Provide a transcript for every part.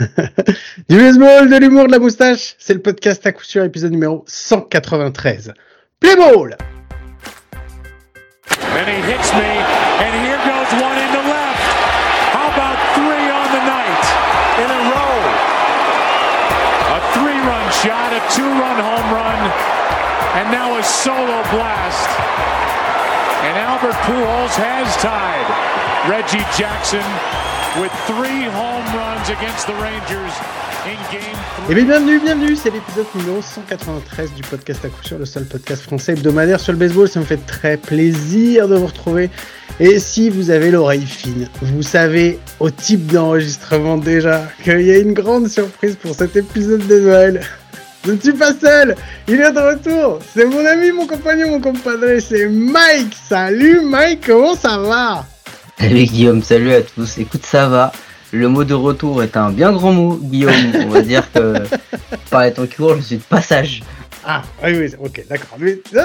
du baseball, de l'humour, de la moustache, c'est le podcast à coup sûr, épisode numéro 193. Play ball! And he hits me, and here goes one into left. How about three on the night? In a row? A three-run shot, a two-run home run, and now a solo blast. And Albert Pujols has tied Reggie Jackson with three home runs against the Rangers Eh bien, bienvenue, bienvenue, c'est l'épisode numéro 193 du podcast à coup sûr, le seul podcast français hebdomadaire sur le baseball. Ça me fait très plaisir de vous retrouver. Et si vous avez l'oreille fine, vous savez au type d'enregistrement déjà qu'il y a une grande surprise pour cet épisode de Noël. Je ne suis pas seul, il est de retour. C'est mon ami, mon compagnon, mon compadre, c'est Mike. Salut Mike, comment ça va? Salut Guillaume, salut à tous. Écoute, ça va. Le mot de retour est un bien grand mot, Guillaume. On va dire que par les temps qui je suis de passage. Ah, oui, oui, ok, d'accord.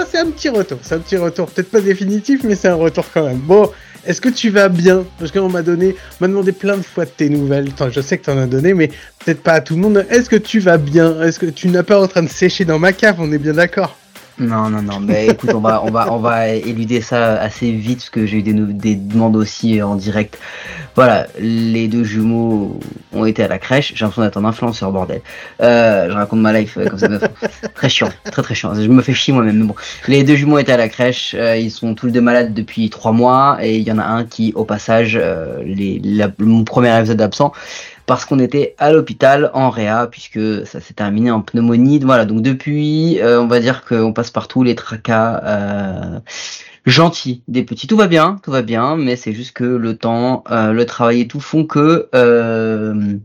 C'est un petit retour, c'est un petit retour. Peut-être pas définitif, mais c'est un retour quand même. Bon, est-ce que tu vas bien? Parce qu'on m'a donné, on m'a demandé plein de fois de tes nouvelles. Je sais que tu en as donné, mais peut-être pas à tout le monde. Est-ce que tu vas bien? Est-ce que tu n'as pas en train de sécher dans ma cave? On est bien d'accord Non, non, non, mais écoute, on va, on va, on va éluder ça assez vite parce que j'ai eu des, demandes aussi en direct. Voilà, les deux jumeaux ont été à la crèche. J'ai l'impression d'être un influenceur, bordel. Euh, je raconte ma life euh, comme ça. très chiant, très très chiant. Je me fais chier moi-même. Mais bon, les deux jumeaux étaient à la crèche. euh, ils sont tous les deux malades depuis trois mois et il y en a un qui, au passage, euh, les, mon premier épisode absent parce qu'on était à l'hôpital en réa puisque ça s'est terminé en pneumonie. Voilà, donc depuis, euh, on va dire qu'on passe par tous les tracas euh, gentils des petits. Tout va bien, tout va bien, mais c'est juste que le temps, euh, le travail et tout font que euh,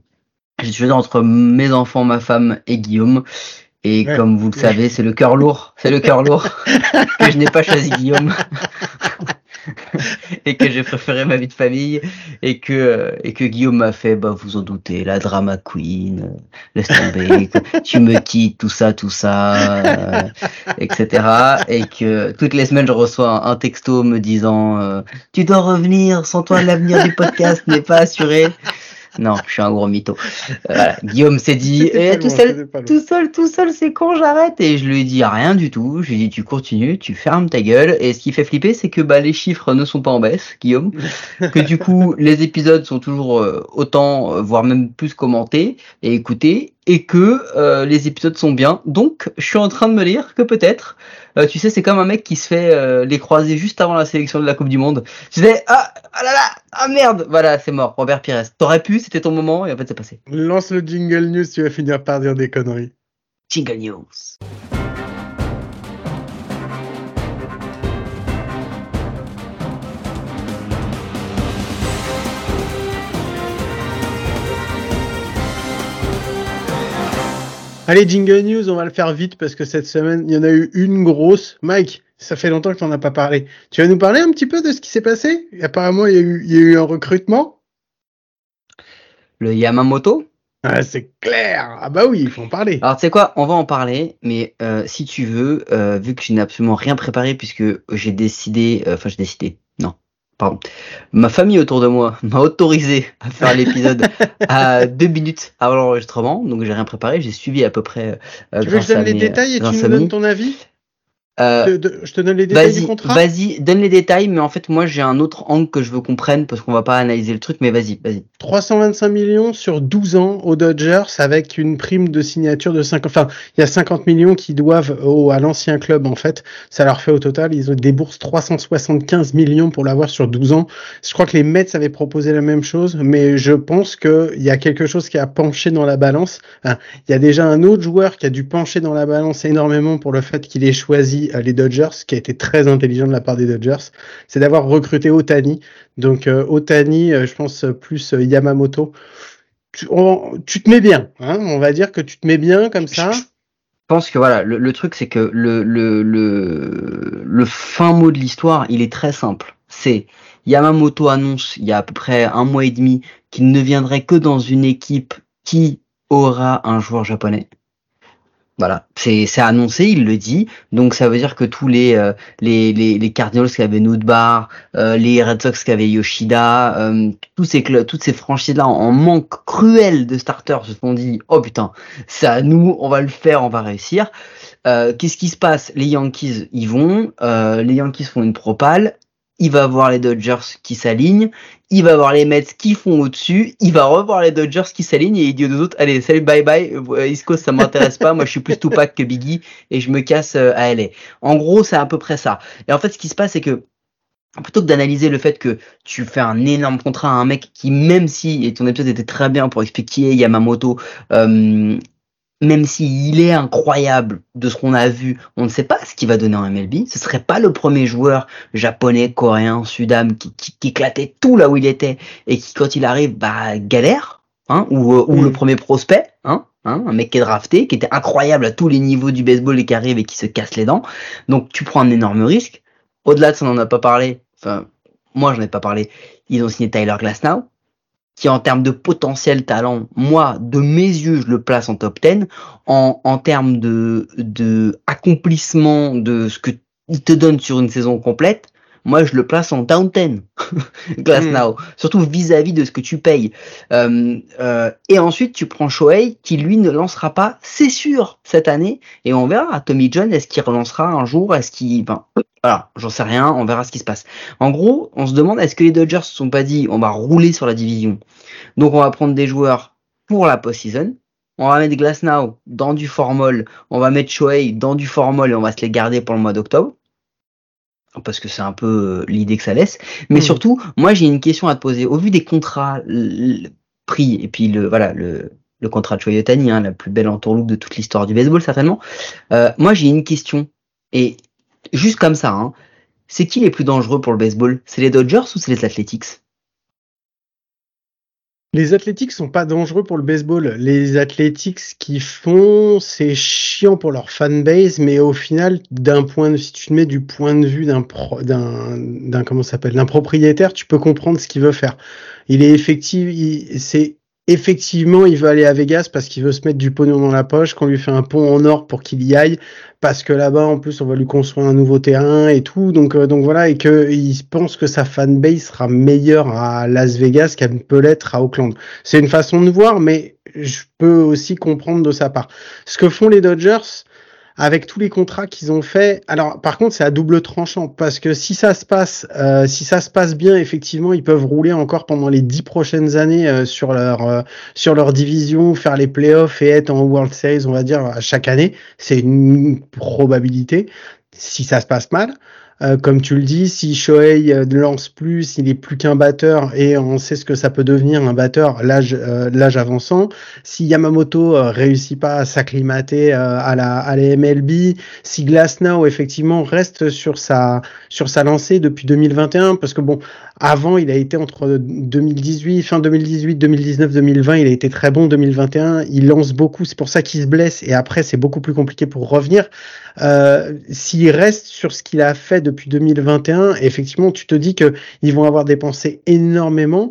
j'ai choisi entre mes enfants, ma femme et Guillaume. Et Ouais. comme vous le savez, c'est le cœur lourd, c'est le cœur lourd que je n'ai pas choisi Guillaume. et que j'ai préféré ma vie de famille et que euh, et que Guillaume m'a fait bah vous en doutez la drama queen euh, laisse tomber tu me quittes tout ça tout ça euh, etc et que toutes les semaines je reçois un, texto me disant tu dois revenir sans toi l'avenir du podcast n'est pas assuré non je suis un gros mytho Euh, voilà. Guillaume s'est dit eh, tout loin, seul tout seul, tout seul, c'est quand j'arrête Et je lui ai dit rien du tout. Je lui ai dit tu continues, tu fermes ta gueule. Et ce qui fait flipper, c'est que bah, les chiffres ne sont pas en baisse, Guillaume. que du coup, les épisodes sont toujours euh, autant, euh, voire même plus commentés et écoutés. Et que euh, les épisodes sont bien. Donc, je suis en train de me dire que peut-être, euh, tu sais, c'est comme un mec qui se fait euh, les croiser juste avant la sélection de la Coupe du Monde. Tu fais ah, ah là là, ah merde, voilà, c'est mort. Robert Pires. T'aurais pu, c'était ton moment, et en fait, c'est passé. Lance le jingle news, tu vas finir par dire des conneries. Jingle News. Allez, Jingle News, on va le faire vite parce que cette semaine, il y en a eu une grosse. Mike, ça fait longtemps que tu n'en as pas parlé. Tu vas nous parler un petit peu de ce qui s'est passé? Apparemment, il y, a eu, il y a eu un recrutement. Le Yamamoto? Ah, c'est clair Ah bah oui, il faut en parler. Alors tu sais quoi, on va en parler, mais euh, si tu veux, euh, vu que je n'ai absolument rien préparé puisque j'ai décidé, euh, enfin j'ai décidé, pardon, ma famille autour de moi m'a autorisé à faire l'épisode à deux minutes avant l'enregistrement, donc j'ai rien préparé, j'ai suivi à peu près. euh, tu veux que je donne les détails et tu nous donnes ton avis? Euh, De- de- Je te donne les détails du contrat vas-y, donne les détails, mais en fait moi j'ai un autre angle que je veux qu'on prenne parce qu'on va pas analyser le truc, mais vas-y, vas-y. 325 millions sur 12 ans aux Dodgers avec une prime de signature de 50. Enfin, il y a 50 millions qui doivent au, à l'ancien club en fait. Ça leur fait au total, ils ont déboursent 375 millions pour l'avoir sur 12 ans. Je crois que les Mets avaient proposé la même chose, mais je pense que il y a quelque chose qui a penché dans la balance. Hein, Il y a déjà un autre joueur qui a dû pencher dans la balance énormément pour le fait qu'il ait choisi les Dodgers, ce qui a été très intelligent de la part des Dodgers, c'est d'avoir recruté Otani. Donc euh, Otani, euh, je pense euh, plus Yamamoto. Tu, on- tu te mets bien, hein on va dire que tu te mets bien comme ça. Je pense que voilà, le, le truc c'est que le, le, le, le fin mot de l'histoire, il est très simple. C'est Yamamoto annonce il y a à peu près un mois et demi qu'il ne viendrait que dans une équipe qui aura un joueur japonais. Voilà, c'est annoncé, il le dit. Donc ça veut dire que tous les euh, les, les les Cardinals qui avaient Nudbar, euh, les Red Sox qui avaient Yoshida, euh, tous ces clubs, toutes ces franchises là en manque cruel de starters se sont dit oh putain, c'est à nous, on va le faire, on va réussir. Euh, Qu'est-ce qui se passe? Les Yankees y vont, euh, les Yankees font une propale, il va voir les Dodgers qui s'alignent, il va voir les Mets qui font au-dessus, il va revoir les Dodgers qui s'alignent et il dit aux autres, allez, salut, bye bye, euh, East Coast, ça m'intéresse pas, moi je suis plus Tupac que Biggie et je me casse euh, à LA. En gros, c'est à peu près ça. Et en fait, ce qui se passe, c'est que plutôt que d'analyser le fait que tu fais un énorme contrat à un mec qui, même si, et ton épisode était très bien pour expliquer Yamamoto, euh, même s'il est incroyable de ce qu'on a vu, on ne sait pas ce qu'il va donner en MLB. Ce serait pas le premier joueur japonais, coréen, sudam qui, qui, qui, éclatait tout là où il était et qui, quand il arrive, bah galère, hein, ou, euh, ou le premier prospect, hein, hein, un mec qui est drafté, qui était incroyable à tous les niveaux du baseball et qui arrive et qui se casse les dents. Donc tu prends un énorme risque. Au-delà de ça, on n'en a pas parlé. Enfin, moi, j'en ai pas parlé. Ils ont signé Tyler Glasnow qui en termes de potentiel talent, moi, de mes yeux, je le place en top 10. En, en termes de, de accomplissement de ce que il te donne sur une saison complète, moi je le place en down 10 Glass mm. Now, surtout vis-à-vis -vis de ce que tu payes. Euh, euh, et ensuite tu prends Shohei qui lui ne lancera pas, c'est sûr, cette année, et on verra. Tommy John, est-ce qu'il relancera un jour, est-ce qu'il, ben, voilà, j'en sais rien, on verra ce qui se passe. En gros, on se demande est-ce que les Dodgers se sont pas dit on va rouler sur la division, donc on va prendre des joueurs pour la post-season. On va mettre Glasnow dans du formol, on va mettre Shohei dans du formol et on va se les garder pour le mois d'octobre parce que c'est un peu euh, l'idée que ça laisse. Mais mmh. surtout, moi j'ai une question à te poser. Au vu des contrats pris et puis le voilà le, le contrat de Choyotani, hein, la plus belle entourloupe de toute l'histoire du baseball certainement. Euh, moi j'ai une question et juste comme ça, hein, c'est qui les plus dangereux pour le baseball? C'est les Dodgers ou c'est les Athletics? Les athlétiques sont pas dangereux pour le baseball. Les athlétiques qui font, c'est chiant pour leur fanbase, mais au final, d'un point de si tu te mets du point de vue d'un d'un d'un comment s'appelle? D'un propriétaire, tu peux comprendre ce qu'il veut faire. Il est effectif, c'est effectivement, il veut aller à Vegas parce qu'il veut se mettre du pognon dans la poche, qu'on lui fait un pont en or pour qu'il y aille, parce que là-bas, en plus, on va lui construire un nouveau terrain et tout. Donc, euh, donc voilà, et qu'il pense que sa fanbase sera meilleure à Las Vegas qu'elle peut l'être à Oakland. C'est une façon de voir, mais je peux aussi comprendre de sa part. Ce que font les Dodgers, avec tous les contrats qu'ils ont fait. Alors, par contre, c'est à double tranchant parce que si ça se passe, euh, si ça se passe bien, effectivement, ils peuvent rouler encore pendant les dix prochaines années euh, sur leur euh, sur leur division, faire les playoffs et être en World Series, on va dire, à chaque année. C'est une probabilité. Si ça se passe mal, euh, comme tu le dis, si Shohei euh, ne lance plus, s'il est plus qu'un batteur et on sait ce que ça peut devenir un batteur l'âge euh, l'âge avançant, si Yamamoto réussit pas à s'acclimater à la à la MLB, si Glasnow effectivement reste sur sa sur sa lancée depuis 2021 parce que bon, avant il a été entre 2018 fin 2018, 2019, 2020, il a été très bon 2021, il lance beaucoup, c'est pour ça qu'il se blesse et après c'est beaucoup plus compliqué pour revenir. Euh, s'il reste sur ce qu'il a fait depuis 2021, effectivement, tu te dis que ils vont avoir dépensé énormément.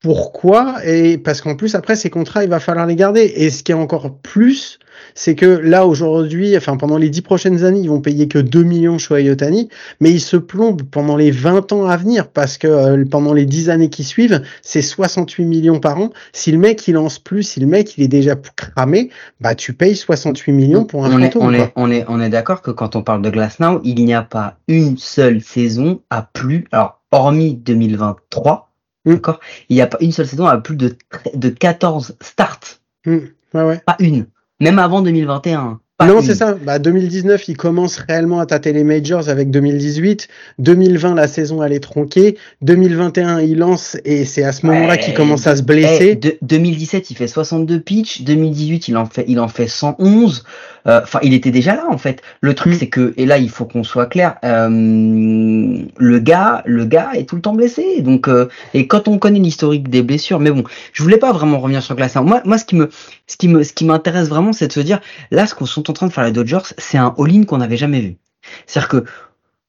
Pourquoi? Et parce qu'en plus après ces contrats, il va falloir les garder. Et ce qui est encore plus, c'est que là aujourd'hui, enfin pendant les dix prochaines années, ils vont payer que 2 millions chez Ayotani, mais ils se plombent pendant les 20 ans à venir parce que euh, pendant les 10 années qui suivent, c'est 68 millions par an. Si le mec il lance plus, si le mec il est déjà cramé, bah tu payes 68 millions pour un on est, on, est, on est on est d'accord que quand on parle de Now, il n'y a pas une seule saison à plus alors hormis 2023, mmh. d'accord, il n'y a pas une seule saison à plus de de 14 starts. Mmh. Ouais. Pas une même avant 2021. Non, c'est ça. Bah, 2019, il commence réellement à tâter les majors avec 2018. 2020, la saison, elle est tronquée. 2021, il lance et c'est à ce moment-là qu'il commence à se blesser. de, 2017, il fait 62 pitch. 2018, il en fait, il en fait 111. Euh, enfin, il était déjà là, en fait. Le truc, mm. c'est que, et là, il faut qu'on soit clair, euh, le gars, le gars est tout le temps blessé. Donc, euh, et quand on connaît l'historique des blessures, mais bon, je voulais pas vraiment revenir sur Glass. Moi, moi, ce qui me, ce qui me, ce qui m'intéresse vraiment, c'est de se dire, là, ce qu'on sont en train de faire les Dodgers, c'est un all-in qu'on n'avait jamais vu. C'est-à-dire que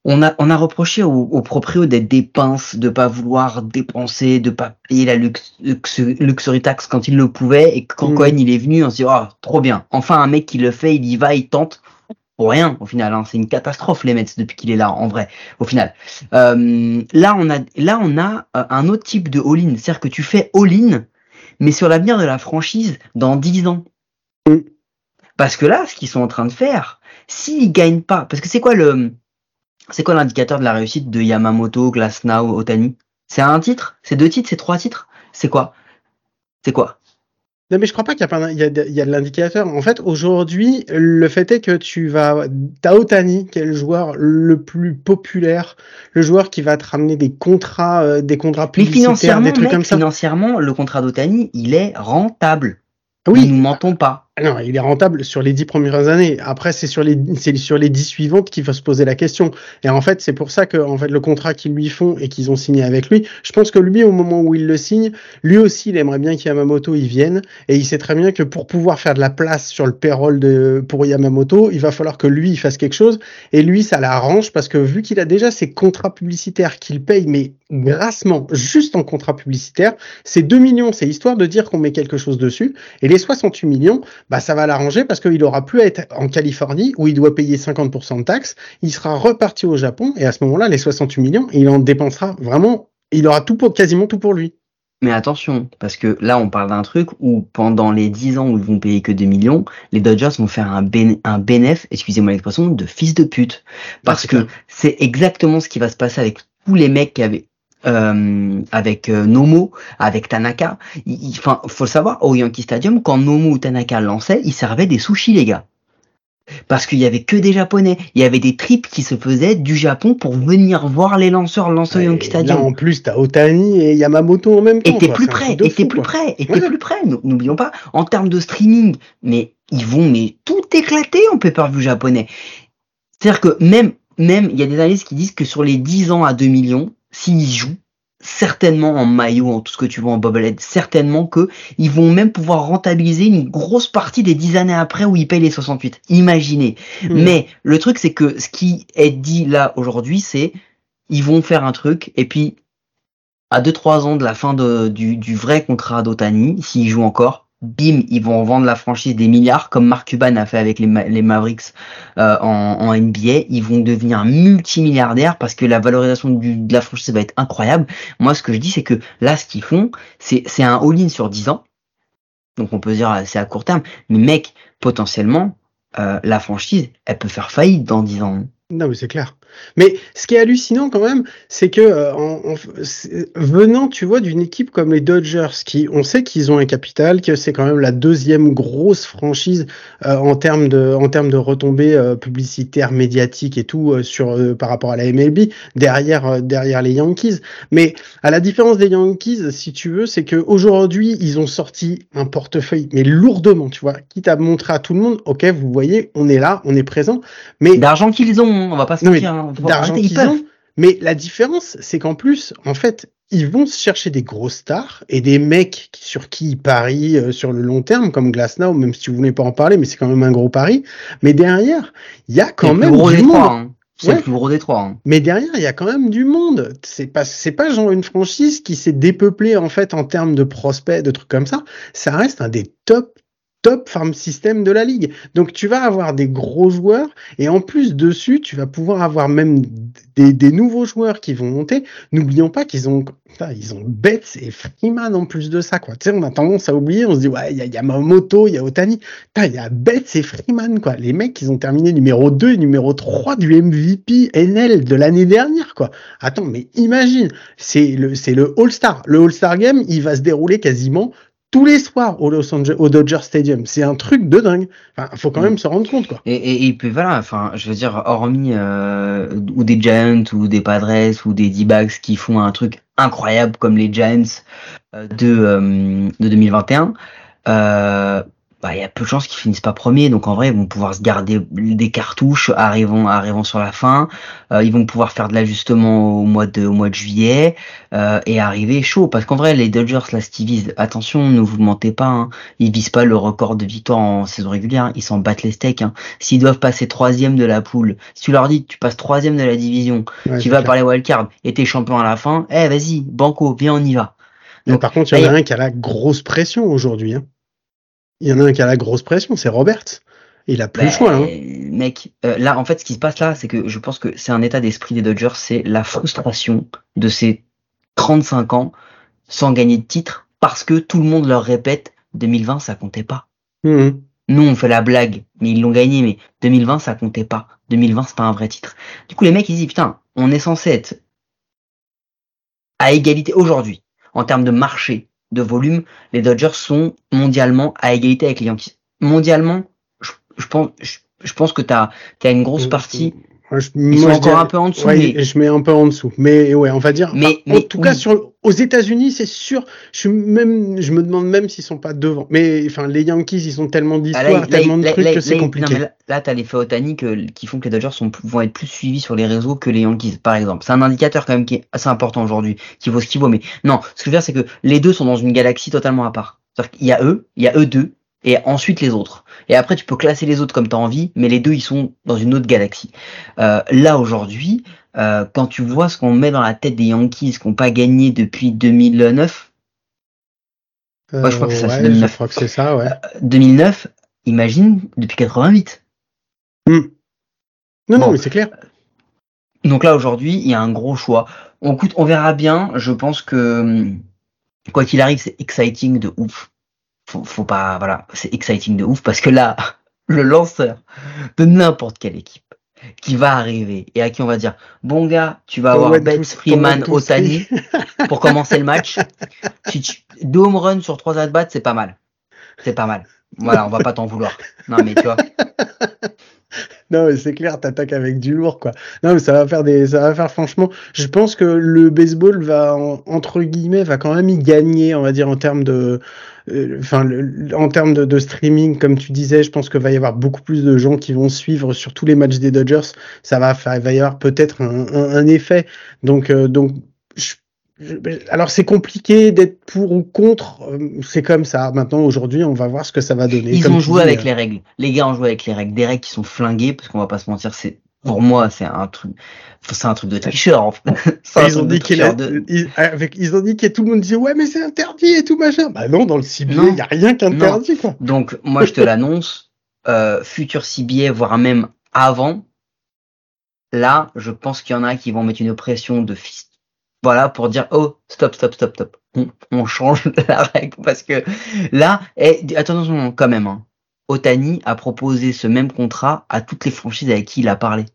on a, on a reproché aux, aux proprios d'être des pinces, de pas vouloir dépenser, de pas payer la lux, lux- luxury tax quand il le pouvait, et quand Mm. Cohen il est venu, on se dit, oh, trop bien. Enfin, un mec qui le fait, il y va, il tente. Pour rien, au final, hein. c'est une catastrophe les Mets depuis qu'il est là, en vrai, au final. Euh, là, on a, là, on a euh, un autre type de all-in, c'est-à-dire que tu fais all-in, mais sur l'avenir de la franchise dans 10 ans. Mm. Parce que là, ce qu'ils sont en train de faire, s'ils gagnent pas, parce que c'est quoi le, c'est quoi l'indicateur de la réussite de Yamamoto, Glasnow, Otani? C'est un titre? C'est deux titres? C'est trois titres? C'est quoi? C'est quoi? Non, mais je crois pas qu'il y a pas il y a, de- il y a de l'indicateur. En fait, aujourd'hui, le fait est que tu vas, t'as Otani, qui est le joueur le plus populaire, le joueur qui va te ramener des contrats, euh, des contrats publicitaires, des trucs mec, comme ça. financièrement, le contrat d'Otani, il est rentable. Oui, Nous mentons pas. Non, il est rentable sur les dix premières années. Après, c'est sur les c'est sur les dix suivantes qu'il faut se poser la question. Et en fait, c'est pour ça que en fait le contrat qu'ils lui font et qu'ils ont signé avec lui, je pense que lui, au moment où il le signe, lui aussi, il aimerait bien qu'Yamamoto y vienne. Et il sait très bien que pour pouvoir faire de la place sur le payroll de pour Yamamoto, il va falloir que lui il fasse quelque chose. Et lui, ça l'arrange parce que vu qu'il a déjà ses contrats publicitaires qu'il paye, mais grassement, juste en contrat publicitaire, ces 2 millions, c'est histoire de dire qu'on met quelque chose dessus. Et les 68 millions, bah ça va l'arranger parce qu'il aura plus à être en Californie où il doit payer 50% de taxes. Il sera reparti au Japon et à ce moment-là, les 68 millions, il en dépensera vraiment. Il aura tout pour quasiment tout pour lui. Mais attention, parce que là, on parle d'un truc où pendant les 10 ans où ils vont payer que 2 millions, les Dodgers vont faire un, bén un bénéf, excusez-moi l'expression, de fils de pute. Parce que c'est exactement ce qui va se passer avec tous les mecs qui avaient euh, avec euh, Nomo, avec Tanaka. Enfin, faut le savoir, au Yankee Stadium, quand Nomo ou Tanaka lançaient, ils servaient des sushis, les gars. Parce qu'il y avait que des Japonais. Il y avait des trips qui se faisaient du Japon pour venir voir les lanceurs lancer au Et Yankee là, Stadium. en plus, t'as Otani et Yamamoto en même temps. était quoi. plus près, était fou, plus près, Ouais. plus près. N'oublions pas, en termes de streaming, mais ils vont mais tout éclater en pay-per-view japonais. C'est-à-dire que même, même, il y a des analystes qui disent que sur les 10 ans à 2 millions, s'ils jouent, certainement en maillot, en tout ce que tu veux en bobblehead, certainement que ils vont même pouvoir rentabiliser une grosse partie des 10 années après où ils payent les 68. Imaginez. Hmm. Mais le truc, c'est que ce qui est dit là aujourd'hui, c'est ils vont faire un truc et puis à 2-3 ans de la fin de, du, du vrai contrat d'Otani, s'il joue encore, bim, ils vont vendre la franchise des milliards comme Mark Cuban a fait avec les, Ma- les Mavericks euh, en, NBA. Ils vont devenir multimilliardaires parce que la valorisation de la franchise va être incroyable. Moi, ce que je dis, c'est que là, ce qu'ils font, c'est un all-in sur 10 ans. Donc on peut dire ah, c'est à court terme, mais mec, potentiellement, euh, la franchise, elle peut faire faillite dans 10 ans. Non, mais c'est clair. Mais ce qui est hallucinant quand même, c'est que euh, en, en- venant, tu vois, d'une équipe comme les Dodgers, qui on sait qu'ils ont un capital, que c'est quand même la deuxième grosse franchise euh, en termes de en termes de retombées euh, publicitaires, médiatiques et tout euh, sur euh, par rapport à la MLB derrière euh, derrière les Yankees. Mais à la différence des Yankees, si tu veux, c'est que aujourd'hui ils ont sorti un portefeuille, mais lourdement, tu vois, quitte à montrer à tout le monde, ok, vous voyez, on est là, on est présent, mais D'argent qu'ils ont, on va pas se mentir. Hein. D'argent qu'ils peuvent. ont. Mais la différence, c'est qu'en plus, en fait, ils vont chercher des grosses stars et des mecs sur qui ils parient euh, sur le long terme, comme Glasnow, même si vous voulez pas en parler, mais c'est quand même un gros pari. Mais derrière, il y a quand même du monde. hein. C'est Ouais. le plus gros des trois. hein. Mais derrière, il y a quand même du monde. C'est pas, c'est pas genre une franchise qui s'est dépeuplée en fait en termes de prospects, de trucs comme ça. Ça reste un des top, top farm system de la ligue. Donc tu vas avoir des gros joueurs et en plus dessus, tu vas pouvoir avoir même des, nouveaux joueurs qui vont monter. N'oublions pas qu'ils ont, ils ont Betts et Freeman en plus de ça, quoi. Tu sais, on a tendance à oublier, on se dit, ouais, il y a Yamamoto, il y a Otani. Il y a Betts et Freeman, quoi. Les mecs, ils ont terminé numéro 2 et numéro 3 du MVP NL de l'année dernière, quoi. Attends, mais imagine, c'est le, c'est le All-Star. Le All-Star Game, il va se dérouler quasiment tous les soirs au Los Angeles, au Dodger Stadium. C'est un truc de dingue. Enfin, faut quand Mm. même se rendre compte, quoi. Et, et, et puis voilà, enfin, je veux dire, hormis euh, ou des Giants ou des Padres ou des D-backs qui font un truc incroyable comme les Giants euh, de, euh, de 2021, euh, bah, il y a peu de chances qu'ils finissent pas premiers. Donc en vrai, ils vont pouvoir se garder des cartouches arrivant, arrivant sur la fin. Euh, ils vont pouvoir faire de l'ajustement au mois de, au mois de juillet euh, et arriver chaud. Parce qu'en vrai, les Dodgers, là, Stevie, attention, ne vous mentez pas. Hein. Ils visent pas le record de victoire en saison régulière. Ils s'en battent les steaks. Hein. S'ils doivent passer troisième de la poule, si tu leur dis que tu passes troisième de la division, tu vas par les wildcards et t'es champion à la fin, eh vas-y, banco, viens, on y va. Donc, par contre, il y en a un qui a la grosse pression aujourd'hui. Hein. Il y en a un qui a la grosse pression, c'est Robert. Il a plus le choix. Hein. Mec, euh, là, en fait, ce qui se passe là, c'est que je pense que c'est un état d'esprit des Dodgers, c'est la frustration de ces 35 ans sans gagner de titre parce que tout le monde leur répète 2020, ça comptait pas. Mmh. Nous, on fait la blague, mais ils l'ont gagné, mais 2020, ça comptait pas. 2020, c'est pas un vrai titre. Du coup, les mecs, ils disent, putain, on est censé être à égalité aujourd'hui, en termes de marché, de volume, les Dodgers sont mondialement à égalité avec les Yankees. Mondialement, je, pense, je, pense que tu as, une grosse partie. Je, ils sont encore un peu en dessous. mais... Je mets un peu en dessous. Mais ouais, on va dire. Mais, en tout cas, sur, aux États-Unis, c'est sûr. Je, suis même, je me demande même s'ils sont pas devant. Mais enfin, les Yankees, ils ont tellement d'histoires, ah, tellement de trucs que c'est compliqué. là, tu as l'effet Otani qui font que les Dodgers sont, vont être plus suivis sur les réseaux que les Yankees, par exemple. C'est un indicateur quand même qui est assez important aujourd'hui, qui vaut ce qu'il vaut. Mais non, ce que je veux dire, c'est que les deux sont dans une galaxie totalement à part. C'est-à-dire qu'il y a eux, il y a eux deux, et ensuite les autres. Et après, tu peux classer les autres comme tu as envie, mais les deux, ils sont dans une autre galaxie. Euh, là, aujourd'hui, euh, quand tu vois ce qu'on met dans la tête des Yankees qui n'ont pas gagné depuis 2009, euh, je crois que c'est ça, 2009. Je crois que c'est ça, ouais. 2009, imagine, depuis 88. Hmm. Non, non, mais c'est clair. Donc là, aujourd'hui, il y a un gros choix. On, on verra bien. Je pense que, quoi qu'il arrive, c'est exciting de ouf faut, faut pas, voilà, c'est exciting de ouf parce que là, le lanceur de n'importe quelle équipe qui va arriver et à qui on va dire bon gars tu vas avoir Betts, Freeman, Otani pour commencer le match. Si tu, deux home runs sur trois at bats c'est pas mal. C'est pas mal. Voilà on va pas t'en vouloir. Non mais tu vois. Non, mais c'est clair, t'attaques avec du lourd, quoi. Non, mais ça va faire des, ça va faire franchement. Je pense que le baseball va, entre guillemets, va quand même y gagner, on va dire, en termes de, euh, enfin, en termes de, streaming, comme tu disais, je pense qu'il va y avoir beaucoup plus de gens qui vont suivre sur tous les matchs des Dodgers. Ça va faire, il va y avoir peut-être un, un, effet. Donc, euh, donc, je alors c'est compliqué d'être pour ou contre, euh, c'est comme ça. Maintenant aujourd'hui, on va voir ce que ça va donner. Ils ont joué avec les règles. Les gars ont joué avec les règles, des règles qui sont flinguées parce qu'on va pas se mentir, c'est pour moi c'est un truc, c'est un truc de tricheur. En fait. Ils, ont dit qu'il ils, avec, ils ont tout le monde disait ouais mais c'est interdit et tout machin. Bah non, dans le CBA il y a rien qu'interdit quoi. Donc moi je te l'annonce, euh, futur CBA voire même avant. Là, je pense qu'il y en a qui vont mettre une pression de fist voilà, pour dire oh stop, stop, stop, stop. On, change la règle parce que là, et, attention quand même, hein, Otani a proposé ce même contrat à toutes les franchises avec qui il a parlé.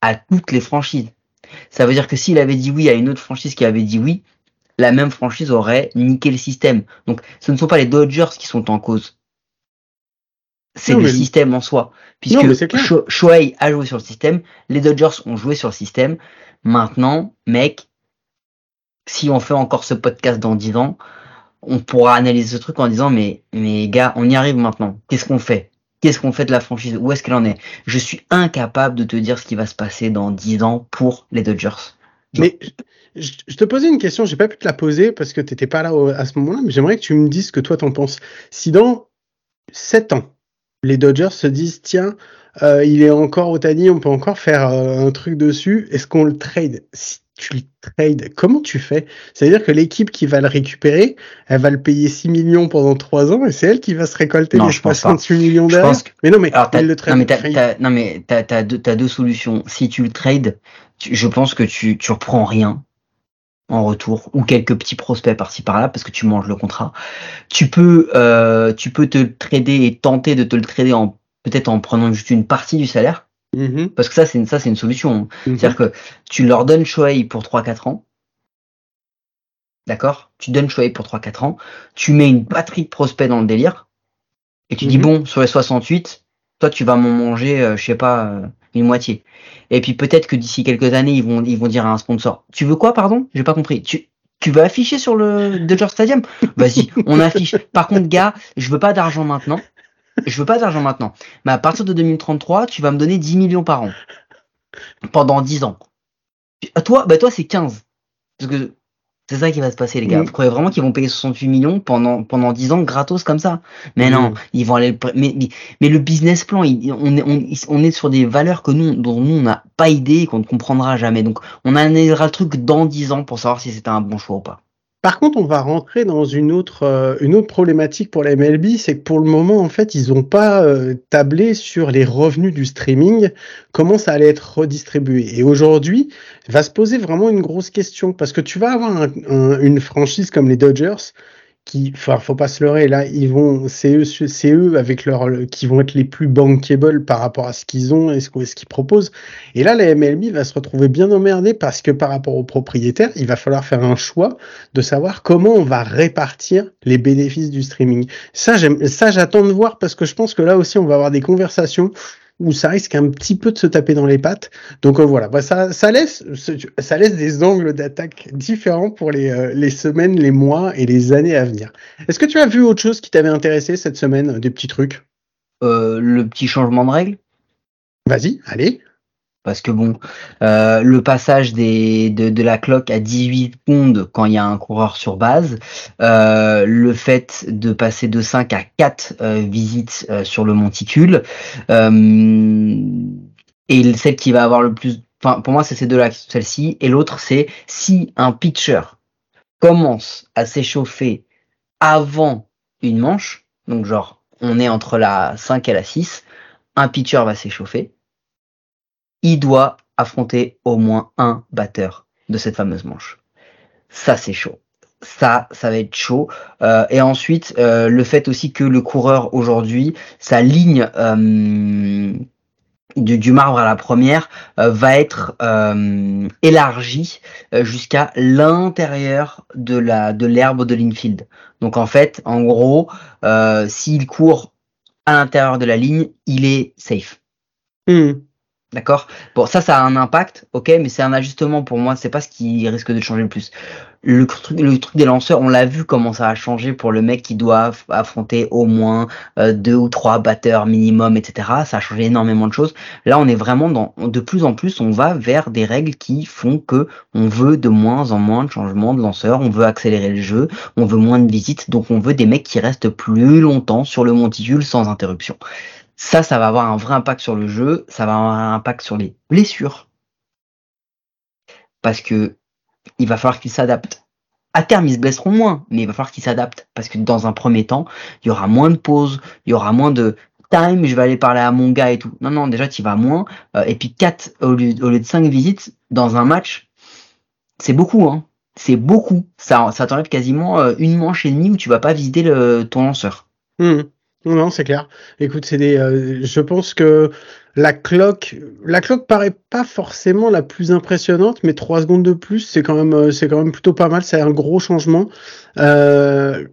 À toutes les franchises. Ça veut dire que s'il avait dit oui à une autre franchise qui avait dit oui, la même franchise aurait niqué le système. Donc ce ne sont pas les Dodgers qui sont en cause. C'est le système en soi. Puisque Shohei a joué sur le système, les Dodgers ont joué sur le système. Maintenant, mec, si on fait encore ce podcast dans 10 ans, on pourra analyser ce truc en disant mais mais gars, on y arrive maintenant. Qu'est-ce qu'on fait? Qu'est-ce qu'on fait de la franchise? Où est-ce qu'elle en est? Je suis incapable de te dire ce qui va se passer dans 10 ans pour les Dodgers. Mais je, te posais une question, j'ai pas pu te la poser parce que tu n'étais pas là à ce moment-là, mais j'aimerais que tu me dises ce que toi t'en penses. Si dans 7 ans, les Dodgers se disent tiens, euh, il est encore au Tani, on peut encore faire euh, un truc dessus. Est-ce qu'on le trade? Si tu le trades, comment tu fais? C'est-à-dire que l'équipe qui va le récupérer, elle va le payer 6 millions pendant 3 ans et c'est elle qui va se récolter les 68 millions d'euros. Mais non, mais elle le trade. Non, mais t'as as, deux, deux solutions. Si tu le trades, je pense que tu, tu reprends rien en retour ou quelques petits prospects par-ci par-là parce que tu manges le contrat. Tu peux, euh, tu peux te trader et tenter de te le trader en peut-être en prenant juste une partie du salaire. Mm-hmm. Parce que ça, c'est une, ça, c'est une solution. Mm-hmm. C'est-à-dire que tu leur donnes Shohei pour 3-4 ans. D'accord? Tu donnes Shohei pour 3-4 ans. Tu mets une batterie de prospects dans le délire. Et tu dis, mm-hmm. bon, sur les 68, toi, tu vas m'en manger, euh, je sais pas, euh, une moitié. Et puis peut-être que d'ici quelques années, ils vont, ils vont dire à un sponsor, tu veux quoi, pardon? J'ai pas compris. Tu, Tu veux afficher sur le Dodger Stadium? Vas-y, on affiche. Par contre, gars, je veux pas d'argent maintenant. Je veux pas d'argent maintenant. Mais à partir de 2033, tu vas me donner 10 millions par an. Pendant 10 ans. À toi, bah toi c'est 15. Parce que c'est ça qui va se passer, les gars. Mm. Vous croyez vraiment qu'ils vont payer 68 millions pendant, pendant 10 ans gratos comme ça? Mais non, Mm. ils vont aller. Mais, mais, mais le business plan, il- on, est, on, on est sur des valeurs que nous, dont nous, on n'a pas idée et qu'on ne comprendra jamais. Donc, on analysera le truc dans 10 ans pour savoir si c'était un bon choix ou pas. Par contre, on va rentrer dans une autre, euh, une autre problématique pour la MLB, c'est que pour le moment, en fait, ils n'ont pas euh, tablé sur les revenus du streaming, comment ça allait être redistribué. Et aujourd'hui, va se poser vraiment une grosse question, parce que tu vas avoir un- un- une franchise comme les Dodgers, qui, faut pas se leurrer, là, ils vont, c'est eux, c'est eux avec leur, qui vont être les plus bankable par rapport à ce qu'ils ont et ce, ce qu'ils proposent. Et là, la MLB va se retrouver bien emmerdée parce que par rapport aux propriétaires, il va falloir faire un choix de savoir comment on va répartir les bénéfices du streaming. Ça, j'aime, ça, j'attends de voir parce que je pense que là aussi, on va avoir des conversations où ça risque un petit peu de se taper dans les pattes. Donc euh, voilà, bah, ça, ça laisse, ça laisse des angles d'attaque différents pour les, euh, les semaines, les mois et les années à venir. Est-ce que tu as vu autre chose qui t'avait intéressé cette semaine, des petits trucs? Euh, le petit changement de règle Vas-y, allez. Parce que bon, euh, le passage des, de, de la cloque à 18 secondes quand il y a un coureur sur base, euh, le fait de passer de 5 à 4 euh, visites sur le monticule, et celle qui va avoir le plus... Enfin, pour moi, c'est ces deux-là, celle-ci, et l'autre, c'est si un pitcher commence à s'échauffer avant une manche, donc genre, on est entre la 5 et la 6, un pitcher va s'échauffer, il doit affronter au moins un batteur de cette fameuse manche. Ça, c'est chaud. Ça, ça va être chaud. Euh, et ensuite, euh, le fait aussi que le coureur aujourd'hui, sa ligne euh, du, du, marbre à la première euh, va être euh, élargie jusqu'à l'intérieur de la de l'herbe de l'infield. Donc en fait, en gros, euh, s'il court à l'intérieur de la ligne, il est safe. Mmh. D'accord? Bon, ça, ça a un impact, ok, mais c'est un ajustement pour moi, c'est pas ce qui risque de changer le plus. Le truc, le truc des lanceurs, on l'a vu comment ça a changé pour le mec qui doit affronter au moins euh, deux ou trois batteurs minimum, etc. Ça a changé énormément de choses. Là, on est vraiment dans, de plus en plus, on va vers des règles qui font que on veut de moins en moins de changements de lanceurs, on veut accélérer le jeu, on veut moins de visites, donc on veut des mecs qui restent plus longtemps sur le monticule sans interruption. Ça, ça va avoir un vrai impact sur le jeu, ça va avoir un impact sur les blessures. Parce que il va falloir qu'ils s'adaptent. À terme, ils se blesseront moins, mais il va falloir qu'ils s'adaptent. Parce que dans un premier temps, il y aura moins de pauses, il y aura moins de time, je vais aller parler à mon gars et tout. Non, non, déjà, tu vas moins. Euh, et puis 4 au lieu, de 5 visites dans un match, c'est beaucoup, hein. C'est beaucoup. Ça, ça t'enlève quasiment euh, une manche et demie où tu vas pas visiter ton lanceur. Mmh. Non, c'est clair. Écoute, c'est des. Euh, je pense que la cloque, la cloque paraît pas forcément la plus impressionnante, mais trois secondes de plus, c'est quand même, c'est quand même plutôt pas mal. C'est un gros changement. Euh,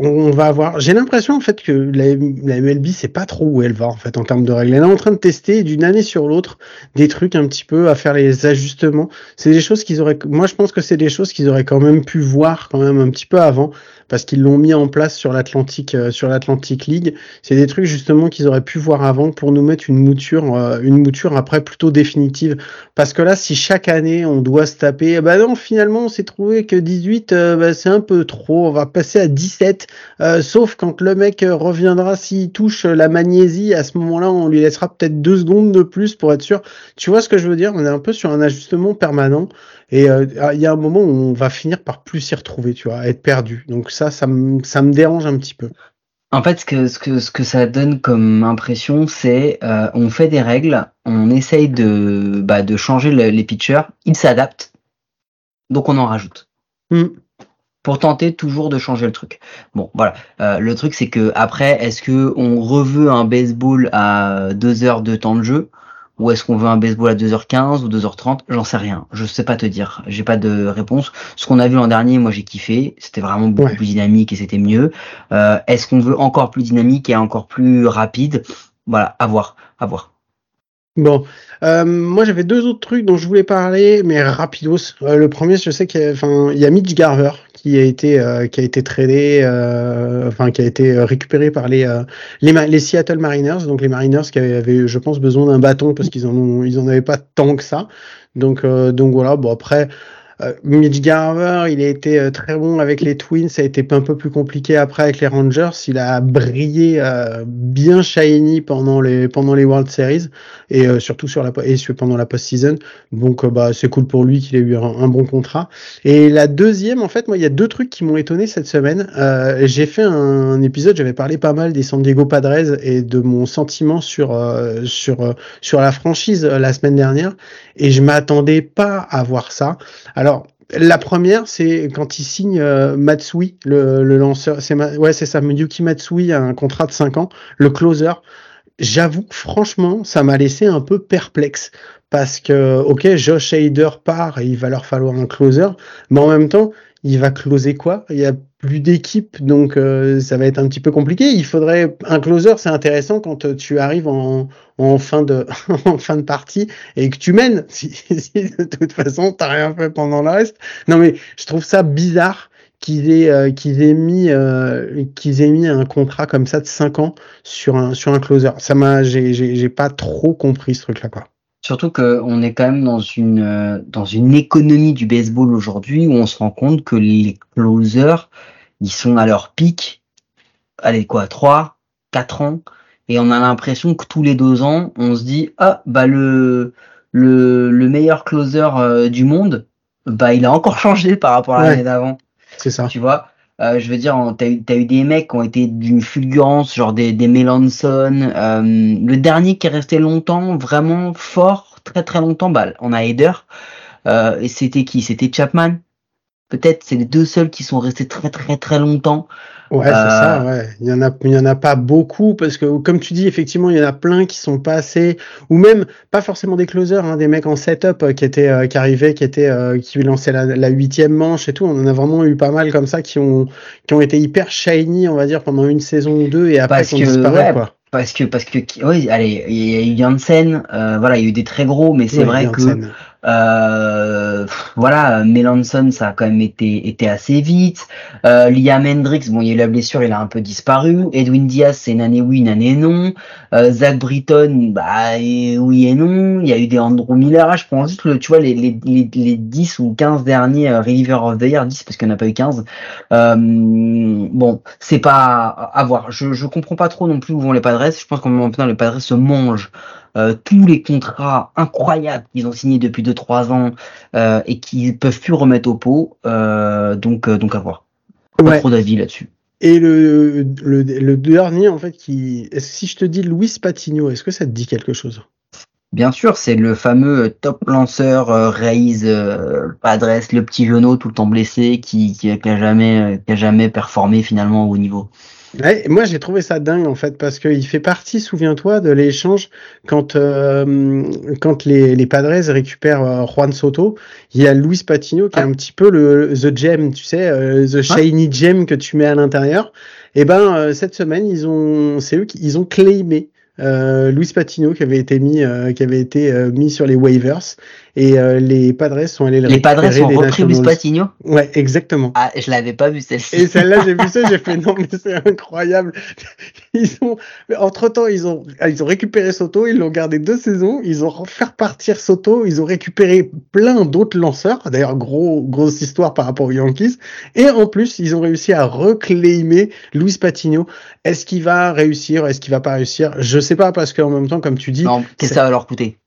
on va avoir. J'ai l'impression en fait que la, la MLB c'est pas trop où elle va en fait en termes de règles. Elle est en train de tester d'une année sur l'autre des trucs un petit peu à faire les ajustements. C'est des choses qu'ils auraient. Moi, je pense que c'est des choses qu'ils auraient quand même pu voir quand même un petit peu avant parce qu'ils l'ont mis en place sur l'Atlantique, euh, sur l'Atlantic League. C'est des trucs justement qu'ils auraient pu voir avant pour nous mettre une mouture, euh, une mouture après plutôt définitive. Parce que là, si chaque année on doit se taper, bah non, finalement on s'est trouvé que 18, euh, bah, c'est un peu trop. On va passer à 17. Euh, sauf quand le mec reviendra, s'il touche la magnésie, à ce moment-là, on lui laissera peut-être deux secondes de plus pour être sûr. Tu vois ce que je veux dire? On est un peu sur un ajustement permanent. Et il euh, y a un moment où on va finir par plus s'y retrouver, tu vois, être perdu. Donc ça, ça ça me dérange un petit peu. En fait, ce que, ce que, ce que ça donne comme impression, c'est euh, on fait des règles, on essaye de, bah, de changer le, les pitchers, ils s'adaptent, donc on en rajoute. Mm. Pour tenter toujours de changer le truc. Bon, voilà. Euh, le truc, c'est que après, est-ce que on reveut un baseball à deux heures de temps de jeu? Ou est-ce qu'on veut un baseball à 2h15 ou 2h30 J'en sais rien. Je sais pas te dire. J'ai pas de réponse. Ce qu'on a vu l'an dernier, moi j'ai kiffé. C'était vraiment beaucoup Ouais. plus dynamique et c'était mieux. Euh, est-ce qu'on veut encore plus dynamique et encore plus rapide? Voilà, à voir, à voir. Bon, euh, moi j'avais deux autres trucs dont je voulais parler, mais rapidos. Euh, le premier, je sais qu'il y a, y a Mitch Garver qui a été euh, qui a été tradé, enfin qui a été récupéré par les les, les, Seattle Mariners, donc les Mariners qui avaient, je pense, besoin d'un bâton parce qu'ils en ont, ils en avaient pas tant que ça. Donc donc voilà. Bon après. Euh, Mitch Garver, il a été euh, très bon avec les Twins, ça a été un peu plus compliqué après avec les Rangers. Il a brillé euh, bien shiny pendant les pendant les World Series et surtout sur la et pendant la post-season. Donc bah c'est cool pour lui qu'il ait eu un, bon contrat. Et la deuxième, en fait, moi il y a deux trucs qui m'ont étonné cette semaine. J'ai fait un, épisode, j'avais parlé pas mal des San Diego Padres et de mon sentiment sur sur sur la franchise la semaine dernière et je m'attendais pas à voir ça. Alors, la première, c'est quand il signe euh, Matsui, le, lanceur. C'est ouais, c'est ça. Yuki Matsui a un contrat de 5 ans, le closer. J'avoue franchement, ça m'a laissé un peu perplexe parce que, ok, Josh Hader part et il va leur falloir un closer, mais en même temps, il va closer quoi? Il y a plus d'équipe, donc euh, ça va être un petit peu compliqué. Il faudrait un closer, c'est intéressant quand euh, tu arrives en, en fin de en fin de partie et que tu mènes. Si, de toute façon t'as rien fait pendant le reste. Non mais je trouve ça bizarre qu'ils aient euh, qu'ils aient mis qu'ils aient mis un contrat comme ça de 5 ans sur un sur un closer. Ça m'a j'ai j'ai pas trop compris ce truc là quoi. Surtout qu'on est quand même dans une, euh, dans une économie du baseball aujourd'hui où on se rend compte que les closers, ils sont à leur pic, allez quoi, 3, 4 ans, et on a l'impression que tous les deux ans, on se dit, ah, bah le, le, le meilleur closer euh, du monde, bah il a encore changé par rapport à l'année d'avant. C'est ça. Tu vois? Euh, je veux dire, t'as eu, eu des mecs qui ont été d'une fulgurance, genre des, des Melanson. Euh, le dernier qui est resté longtemps, vraiment fort, très très longtemps, bah, on a Eder. Euh, et c'était qui? C'était Chapman Peut-être, c'est les deux seuls qui sont restés très très très longtemps. Ouais, c'est ça, euh, ouais. Il y en a, il y en a pas beaucoup parce que, comme tu dis, effectivement, il y en a plein qui sont pas assez, ou même pas forcément des closers, hein, des mecs en setup euh, qui étaient, euh, qui arrivaient, qui étaient, qui lançaient la huitième manche et tout. On en a vraiment eu pas mal comme ça qui ont, qui ont été hyper shiny, on va dire, pendant une saison ou deux et après qui ont disparu, quoi. Parce que, parce que, oui, allez, il y a eu Janssen, voilà, il y a eu des très gros, mais c'est vrai que euh, voilà, Melanson, ça a quand même été, été assez vite. Euh, Liam Hendricks, bon, il y a eu la blessure, il a un peu disparu. Edwin Diaz, c'est une année oui, une année non. Euh, Zach Britton, bah oui et non. Il y a eu des Andrew Miller. Je prends juste le, tu vois, les, les, les, les 10 ou 15 derniers euh, Reliever of the Year, 10 parce qu'il n'y en a pas eu 15. Euh, bon, c'est pas à voir. Je, je comprends pas trop non plus où vont les Padres. Je pense qu'en même temps, les Padres se mangent euh, tous les contrats incroyables qu'ils ont signés depuis 2-3 ans euh, et qu'ils peuvent plus remettre au pot. Euh, donc, donc à voir. Pas trop d'avis là-dessus. Et le, le, dernier, en fait, qui. Si je te dis Luis Patigno, est-ce que ça te dit quelque chose? Bien sûr, c'est le fameux top lanceur euh, Raise Padres, le petit genou tout le temps blessé, qui, qui, a jamais, qui a jamais performé finalement au haut niveau. Ouais, moi j'ai trouvé ça dingue en fait parce qu'il fait partie, souviens-toi, de l'échange quand euh, quand les, les Padres récupèrent euh, Juan Soto, il y a Luis Patino qui est un petit peu le the gem, tu sais, euh, the shiny gem que tu mets à l'intérieur. Et ben cette semaine ils ont, c'est eux qui ils ont claimé euh, Luis Patino qui avait été mis qui avait été mis sur les waivers et euh, les Padres sont allés le Les Padres ont repris Luis Patino? Ouais, exactement. Ah, je l'avais pas vu celle-ci. Et celle-là, j'ai vu ça, j'ai fait non, mais c'est incroyable. Ils ont, entre temps, ils ont, ils ont récupéré Soto, ils l'ont gardé deux saisons, ils ont fait partir Soto, ils ont récupéré plein d'autres lanceurs. D'ailleurs, gros, grosse histoire par rapport aux Yankees. Et en plus, ils ont réussi à reclaimer Luis Patino. Est-ce qu'il va réussir? Est-ce qu'il va pas réussir? Je sais pas, parce qu'en même temps, comme tu dis. Non, qu'est-ce que ça va leur coûter?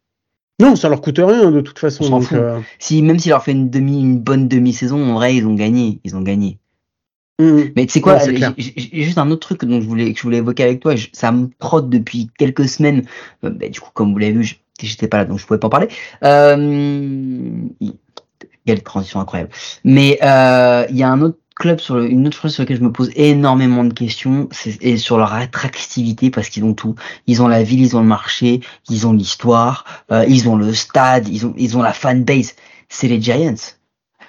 Non, ça leur coûte rien de toute façon. Euh, si même s'il leur fait une demi, une bonne demi-saison, en vrai, ils ont gagné, ils ont gagné. Mmh. Mais tu sais quoi, j'ai juste un autre truc dont je voulais, que je voulais évoquer avec toi. ça me trotte depuis quelques semaines. Euh, bah, du coup, comme vous l'avez vu, j'étais pas là, donc je pouvais pas en parler. Euh, quelle transition incroyable. Mais euh, il y a un autre club sur une autre chose sur laquelle je me pose énormément de questions, c'est sur leur attractivité parce qu'ils ont tout. Ils ont la ville, ils ont le marché, ils ont l'histoire, euh, ils ont le stade, ils ont ils ont la fanbase. C'est les Giants.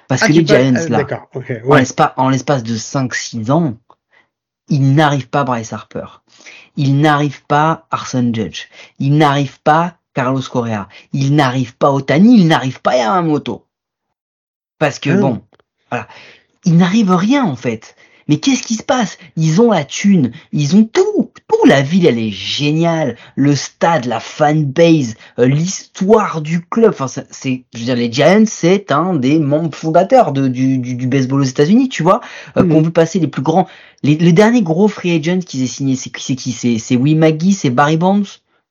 Parce ah, que les Giants euh, là, en l'espace de 5-6 ans, ils n'arrivent pas Bryce Harper. Ils n'arrivent pas Arson Judge. Ils n'arrivent pas Carlos Correa. Il n'arrive pas au Tani, il n'arrive pas à Yamamoto. Parce que Ah. bon, voilà. Il n'arrive rien en fait. Mais qu'est-ce qui se passe? Ils ont la thune, ils ont tout, tout. La ville, elle est géniale. Le stade, la fanbase, euh, l'histoire du club. Enfin, c'est, je veux dire, les Giants, c'est un des membres fondateurs de, du, du, du baseball aux États-Unis, tu vois, euh, Mhm. qu'on vu passer les plus grands. Les, les derniers gros free agents qu'ils aient signés, c'est qui C'est qui? C'est c'est Will Maggie, c'est Barry Bonds?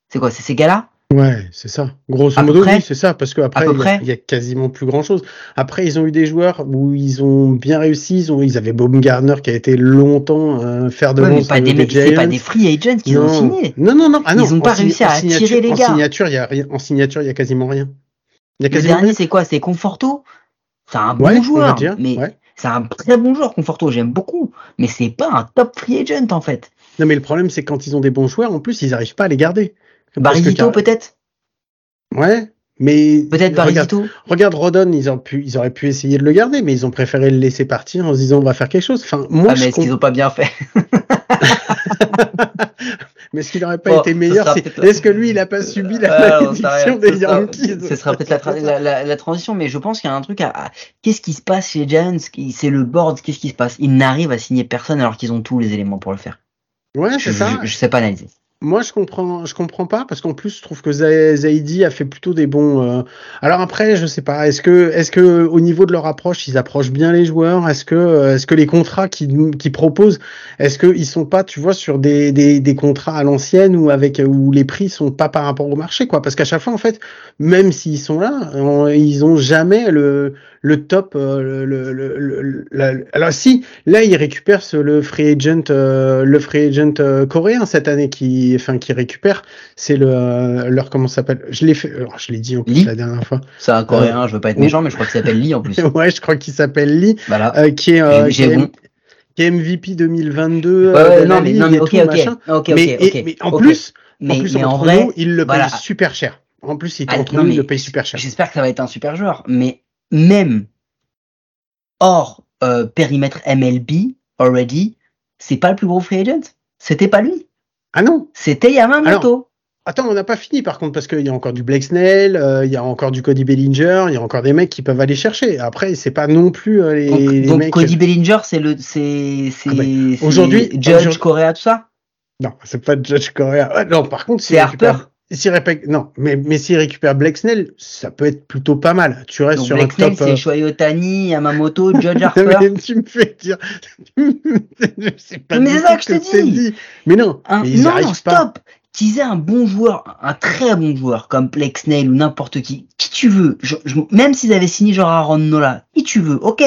C'est quoi? C'est ces gars-là? Ouais, c'est ça. Grosso À modo, oui, c'est ça, parce que après, À peu il y, a- y a quasiment plus grand chose. Après, ils ont eu des joueurs où ils ont bien réussi. Ils ont, ils avaient Baumgartner qui a été longtemps euh, faire de Ouais, mais pas des, pas des free agents qu'ils ont signés. non, non, non, ah non. Ils ont en pas réussi à attirer les en gars. signature, il y a rien. En signature, il y a quasiment rien. Y a Le dernier, c'est quoi? C'est Conforto? C'est un bon on joueur, dire. mais ouais. c'est un très bon joueur, Conforto, j'aime beaucoup. Mais c'est pas un top free agent en fait. Non, mais le problème, c'est quand ils ont des bons joueurs, en plus, ils n'arrivent pas à les garder. Car- peut-être Ouais, mais Peut-être regarde, Barizito regarde Rodon, ils, ont pu, ils auraient pu essayer de le garder, mais ils ont préféré le laisser partir en se disant on va faire quelque chose. Enfin, moi, Ah, mais est-ce qu'ils ont pas bien fait mais est-ce qu'il n'aurait pas Bon, été ce meilleur peut-être- Est-ce que lui, il a pas subi la malédiction des Ce sera- Yankees Ce sera peut-être la, tra- la, la- la transition, mais je pense qu'il y a un truc à. à- Qu'est-ce qui se passe chez Giants? C'est le board, qu'est-ce qui se passe? Ils n'arrivent à signer personne alors qu'ils ont tous les éléments pour le faire. Ouais, Je, c'est ça. je, je sais pas analyser. Moi, je comprends, je comprends pas parce qu'en plus, je trouve que Za- Zaidi a fait plutôt des bons. euh, Alors après, je sais pas. Est-ce que, est-ce que au niveau de leur approche, ils approchent bien les joueurs? Est-ce que, euh, est-ce que les contrats qu'ils qu'ils proposent, est-ce que ils sont pas, tu vois, sur des, des, des contrats à l'ancienne ou avec où les prix sont pas par rapport au marché, quoi? Parce qu'à chaque fois, en fait, même s'ils sont là, ils ont jamais le le top. euh, le, le, le- alors si, là, ils récupèrent le free agent, euh, le free agent euh, coréen cette année qui, enfin, qui récupère, c'est le euh, leur comment ça s'appelle? Je l'ai fait, alors, je l'ai dit en plus Lee? la dernière fois. C'est un coréen, je veux pas être méchant, mais je crois qu'il s'appelle Lee en plus. ouais, je crois qu'il s'appelle Lee, Voilà. euh, qui est, euh, qui, est bon. qui est MVP 2022 Ouais, euh, ouais, de la non, mais, en plus, mais, en plus, mais en vrai, nous, il le voilà. paye super cher. En plus, il Ah, entre non, nous, il mais le paye super cher. J'espère que ça va être un super joueur, mais même hors euh, périmètre MLB already, c'est pas le plus gros free agent. C'était pas lui. Ah non, C'était Yamamoto. Attends, on n'a pas fini par contre parce qu'il y a encore du Blake Snell, euh, il y a encore du Cody Bellinger, il y a encore des mecs qui peuvent aller chercher. Après, c'est pas non plus euh, les, donc, les donc mecs. Cody Bellinger, c'est le, c'est, c'est, Ah ben, aujourd'hui- Judge Correa, tout ça? Non, c'est pas Judge Correa. Non, par contre, C'est Harper. S'il non, mais mais s'il récupère Blake Snell, ça peut être plutôt pas mal. Tu restes Donc sur Blake un top. c'est euh, Shohei Ohtani, Yamamoto, Judge Harper. mais tu me fais dire. je sais pas Mais ça que je te dis. Mais non, Un- mais ils non, non, stop. Qu'ils aient un bon joueur, un très bon joueur comme Blake Snell ou n'importe qui, qui tu veux, je- je- même s'ils avaient signé genre Aaron Nola, qui tu veux, ok.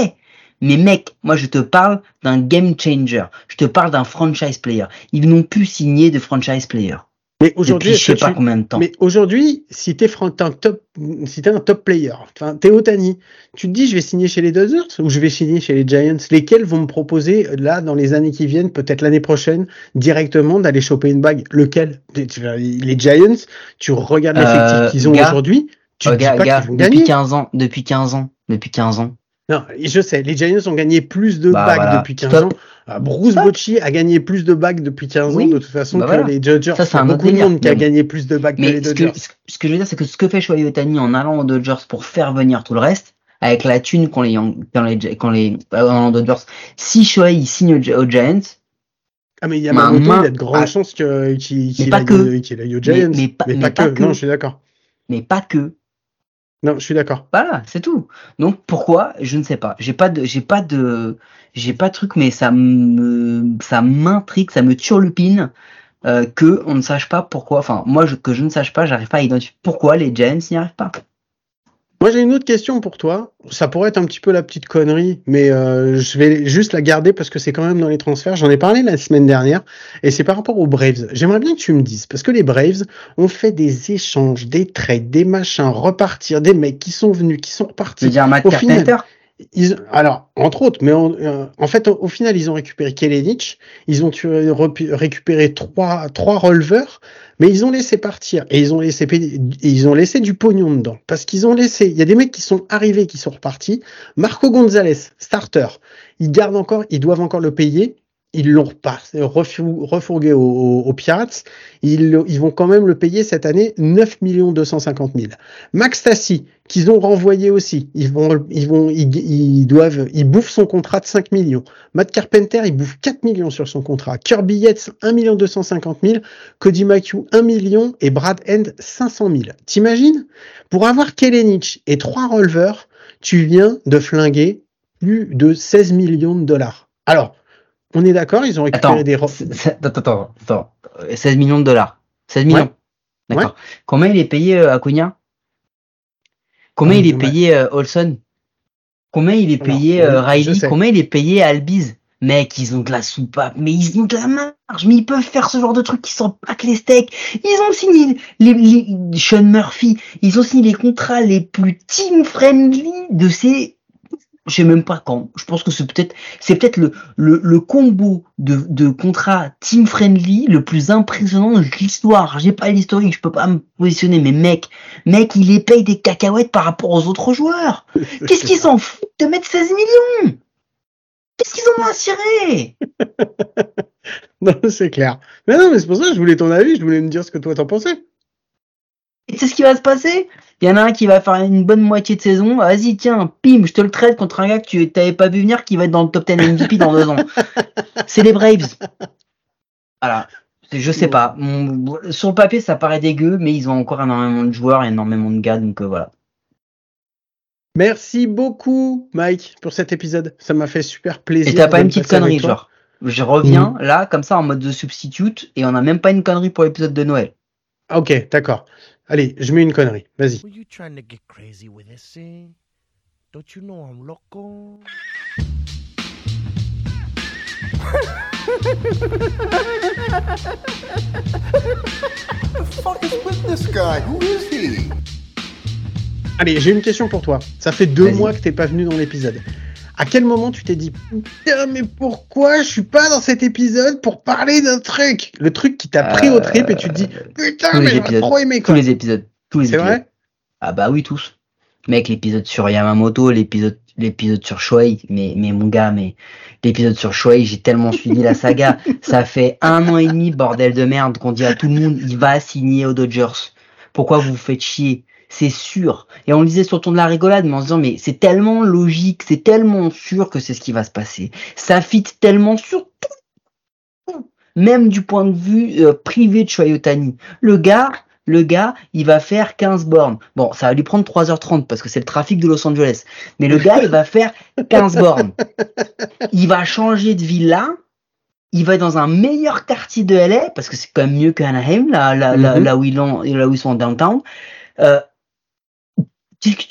Mais mec, moi je te parle d'un game changer, je te parle d'un franchise player. Ils n'ont plus signé de franchise player Mais aujourd'hui, je sais pas tu- combien de temps. Mais aujourd'hui, si t'es fran- un top, si t'es un top player, enfin t'es Otani, tu te dis je vais signer chez les Dodgers ou je vais signer chez les Giants, lesquels vont me proposer là dans les années qui viennent, peut-être l'année prochaine, directement d'aller choper une bague? Lequel? Les Giants, tu regardes l'effectif Euh, qu'ils ont gars, aujourd'hui, tu Oh, te dis gars, pas gars, vont depuis gagner. 15 ans, depuis 15 ans, depuis 15 ans. Non, je sais, les Giants ont gagné plus de Bah, voilà. depuis 15 Stop. ans. Ah, Bruce. Bochy a gagné plus de bagues depuis 15 ans de toute façon Bah, que voilà. les Dodgers. Ça, c'est un beaucoup de monde qui a Mais gagné plus de bagues que Mais les Dodgers. que, ce que je veux dire, c'est que ce que fait Shohei Ohtani en allant aux Dodgers pour faire venir tout le reste, avec la thune qu'on les, quand les, quand les, euh, Dodgers, si Shohei il signe aux, Giants, Ah mais il y a Ma Yamamoto, main- il y a de grandes Ah. chances qu'il qu'il pas aille, aux Giants. mais pas- mais pas, pas que. que. Non, je suis d'accord. mais pas que. Non, je suis d'accord. Voilà, c'est tout. Donc pourquoi Je ne sais pas. J'ai pas de, j'ai pas de, j'ai pas truc, mais ça me, ça m'intrigue, ça me turlupine euh, que on ne sache pas pourquoi. Enfin, moi, que je ne sache pas, j'arrive pas à identifier pourquoi les Giants n'y arrivent pas. Moi, j'ai une autre question pour toi. Ça pourrait être un petit peu la petite connerie, mais euh, je vais juste la garder parce que c'est quand même dans les transferts. J'en ai parlé la semaine dernière et c'est par rapport aux Braves. J'aimerais bien que tu me dises parce que les Braves ont fait des échanges, des trades, des machins, repartir, des mecs qui sont venus, qui sont Tu veux repartis. dire Matt Au final, Carpenter Alors, entre autres, mais en, euh, en fait, au, au final, ils ont récupéré Kelenic, ils ont repu- récupéré trois, trois releveurs, mais ils ont laissé partir et ils ont laissé, ils ont laissé du pognon dedans. Parce qu'ils ont laissé, il y a des mecs qui sont arrivés, qui sont repartis. Marco Gonzalez, starter, ils gardent encore, ils doivent encore le payer. Ils l'ont refourgué aux, Pirates. Ils, vont quand même le payer cette année 9 250 000. Max Tassi, qu'ils ont renvoyé aussi. Ils vont, ils vont, ils, doivent, ils bouffent son contrat de 5 millions. Matt Carpenter, il bouffe 4 millions sur son contrat. Kirby Yates, 1 250 000. Cody McHugh, 1 million. Et Brad End, 500 000. T'imagines? Pour avoir Kellenich et trois releveurs, tu viens de flinguer plus de 16 millions de dollars. Alors, on est d'accord, ils ont récupéré des... Attends, attends, attends, 16 millions de dollars. 16 millions. D'accord. Combien il est payé à euh, Cunha Combien il est payé euh, Olson? Combien il est payé euh, Riley Combien il est payé Albiz? Mec, ils ont de la soupape, mais ils ont de la marge, mais ils peuvent faire ce genre de trucs qui sont pas que les steaks. Ils ont signé les, Sean Murphy, ils ont signé les contrats les plus team friendly de ces je sais même pas quand. Je pense que c'est peut-être c'est peut-être le, le, le, combo de, de contrats team friendly le plus impressionnant de l'histoire. J'ai pas l'historique, je peux pas me positionner, mais mec, mec, il les paye des cacahuètes par rapport aux autres joueurs. Qu'est-ce qu'ils s'en foutent de mettre 16 millions? Qu'est-ce qu'ils en ont à cirer? Non, c'est clair. Mais non, mais c'est pour ça que je voulais ton avis, je voulais me dire ce que toi t'en pensais. Et c'est ce qui va se passer? Il y en a un qui va faire une bonne moitié de saison. Vas-y, tiens, pim, je te le traite contre un gars que tu t'avais pas vu venir qui va être dans le top 10 MVP dans deux ans. C'est les Braves. Voilà. Je sais pas. Sur le papier, ça paraît dégueu, mais ils ont encore énormément de joueurs et énormément de gars, donc euh, voilà. Merci beaucoup, Mike, pour cet épisode. Ça m'a fait super plaisir. Et t'as pas une petite connerie, genre Je reviens mm. là, comme ça, en mode de substitute, et on n'a même pas une connerie pour l'épisode de Noël. Ok, d'accord. Allez, je mets une connerie. Vas-y. Allez, j'ai une question pour toi. Ça fait deux mois que t'es pas venu dans l'épisode. À quel moment tu t'es dit putain mais pourquoi je suis pas dans cet épisode pour parler d'un truc? Le truc qui t'a pris au trip et tu te dis putain mais j'ai trop aimé quoi. Tous les épisodes, tous les C'est vrai? Ah bah oui tous. Mec, l'épisode sur Yamamoto, l'épisode l'épisode sur Shuei, mais mais mon gars, mais l'épisode sur Shuei, j'ai tellement suivi la saga. Ça fait un an et demi bordel de merde qu'on dit à tout le monde il va signer aux Dodgers. Pourquoi vous vous faites chier? C'est sûr. Et on le disait sur le ton de la rigolade, mais en se disant, mais c'est tellement logique, c'est tellement sûr que c'est ce qui va se passer. Ça fit tellement sur tout. Même du point de vue euh, privé de Choyotani. Le gars, le gars, il va faire 15 bornes. Bon, ça va lui prendre 3h30 parce que c'est le trafic de Los Angeles. Mais le gars, il va faire 15 bornes. Il va changer de villa. Il va dans un meilleur quartier de LA parce que c'est quand même mieux qu'Anaheim, là, là, là, mm-hmm. où ils, là où ils sont en downtown. Euh,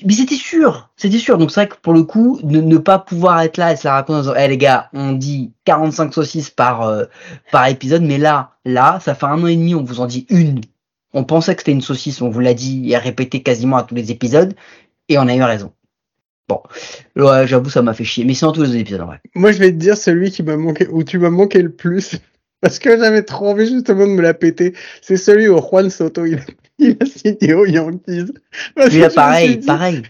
mais c'était sûr, c'était sûr. Donc c'est vrai que pour le coup, ne, pas pouvoir être là et se la raconter en disant, hey, les gars, on dit 45 saucisses par euh, par épisode, mais là, là, ça fait un an et demi, on vous en dit une. On pensait que c'était une saucisse, on vous l'a dit et répété quasiment à tous les épisodes, et on a eu raison. Bon, j'avoue, ça m'a fait chier, mais c'est dans tous les épisodes en vrai. Moi, je vais te dire celui qui m'a manqué, où tu m'as manqué le plus, parce que j'avais trop envie justement de me la péter. C'est celui où Juan Soto, il, il a signé aux Yankees. Parce pareil, pareil.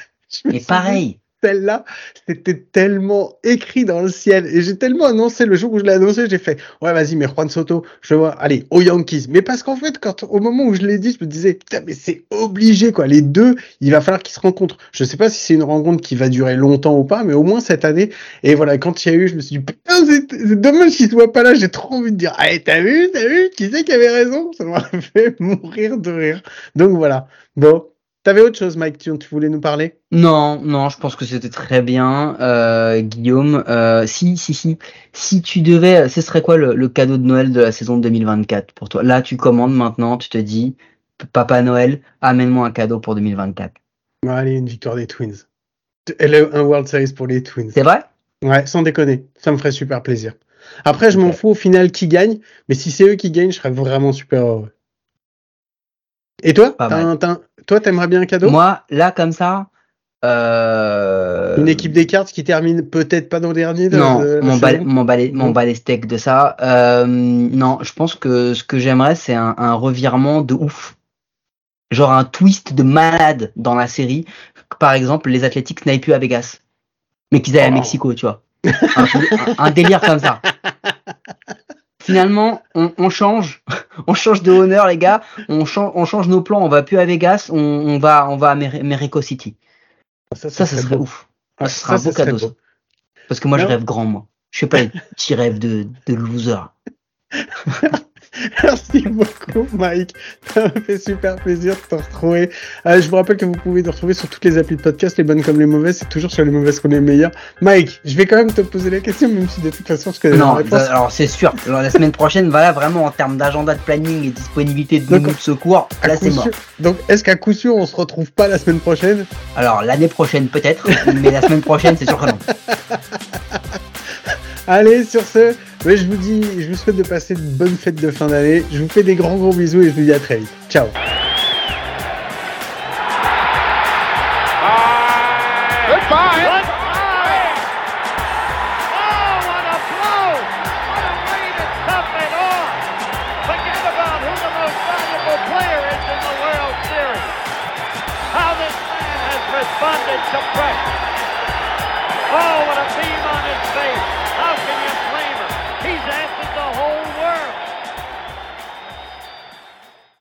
Mais pareil celle-là, c'était tellement écrit dans le ciel. Et j'ai tellement annoncé le jour où je l'ai annoncé, j'ai fait, ouais, vas-y, mais Juan Soto, je vois, allez, aux Yankees. Mais parce qu'en fait, au moment où je l'ai dit, je me disais, putain, mais c'est obligé, quoi. Les deux, il va falloir qu'ils se rencontrent. Je sais pas si c'est une rencontre qui va durer longtemps ou pas, mais au moins cette année. Et voilà, quand il y a eu, je me suis dit, putain, c'est dommage qu'il soit pas là. J'ai trop envie de dire, allez, t'as vu, t'as vu, qui c'est qui avait raison? Ça m'a fait mourir de rire. Donc voilà. Bon. T'avais autre chose, Mike, tu, tu, voulais nous parler? Non, non, je pense que c'était très bien, euh, Guillaume. Euh, si, si, si, si tu devais, ce serait quoi le, cadeau de Noël de la saison 2024 pour toi? Là, tu commandes maintenant, tu te dis, Papa Noël, amène-moi un cadeau pour 2024. allez, une victoire des Twins. Un World Series pour les Twins. C'est vrai? Ouais, sans déconner, ça me ferait super plaisir. Après, je m'en fous au final qui gagne, mais si c'est eux qui gagnent, je serais vraiment super heureux. Et toi? Toi, t'aimerais bien un cadeau? Moi, là, comme ça. Euh... Une équipe des cartes qui termine peut-être pas dans le dernier Non, mon, bal, mon, mon balestek de ça. Euh, non, je pense que ce que j'aimerais, c'est un, un, revirement de ouf. Genre un twist de malade dans la série. Par exemple, les Athletics n'aillent plus à Vegas. Mais qu'ils aillent à oh. Mexico, tu vois. Un, un, délire comme ça. finalement, on, change, on change de honneur, les gars. On change, on change nos plans. On va plus à Vegas, on, va, on va à Mexico City. Ça, ça, serait ouf. ça, serait un beau cadeau. Parce que moi, je rêve grand, moi. Je fais pas les petits rêves de, de loser. Merci beaucoup, Mike. Ça m'a fait super plaisir de te retrouver. Euh, je vous rappelle que vous pouvez te retrouver sur toutes les applis de podcast, les bonnes comme les mauvaises. C'est toujours sur les mauvaises qu'on est meilleur. Mike, je vais quand même te poser la question, même si de toute façon je connais non, la alors c'est sûr. la semaine prochaine, voilà, vraiment en termes d'agenda de planning et disponibilité de de secours, là c'est mort. Donc, est-ce qu'à coup sûr, on se retrouve pas la semaine prochaine? Alors, l'année prochaine peut-être, mais la semaine prochaine, c'est sûr que non. Allez, sur ce, je vous dis, je vous souhaite de passer de bonnes fêtes de fin d'année. Je vous fais des grands gros bisous et je vous dis à très vite. Ciao.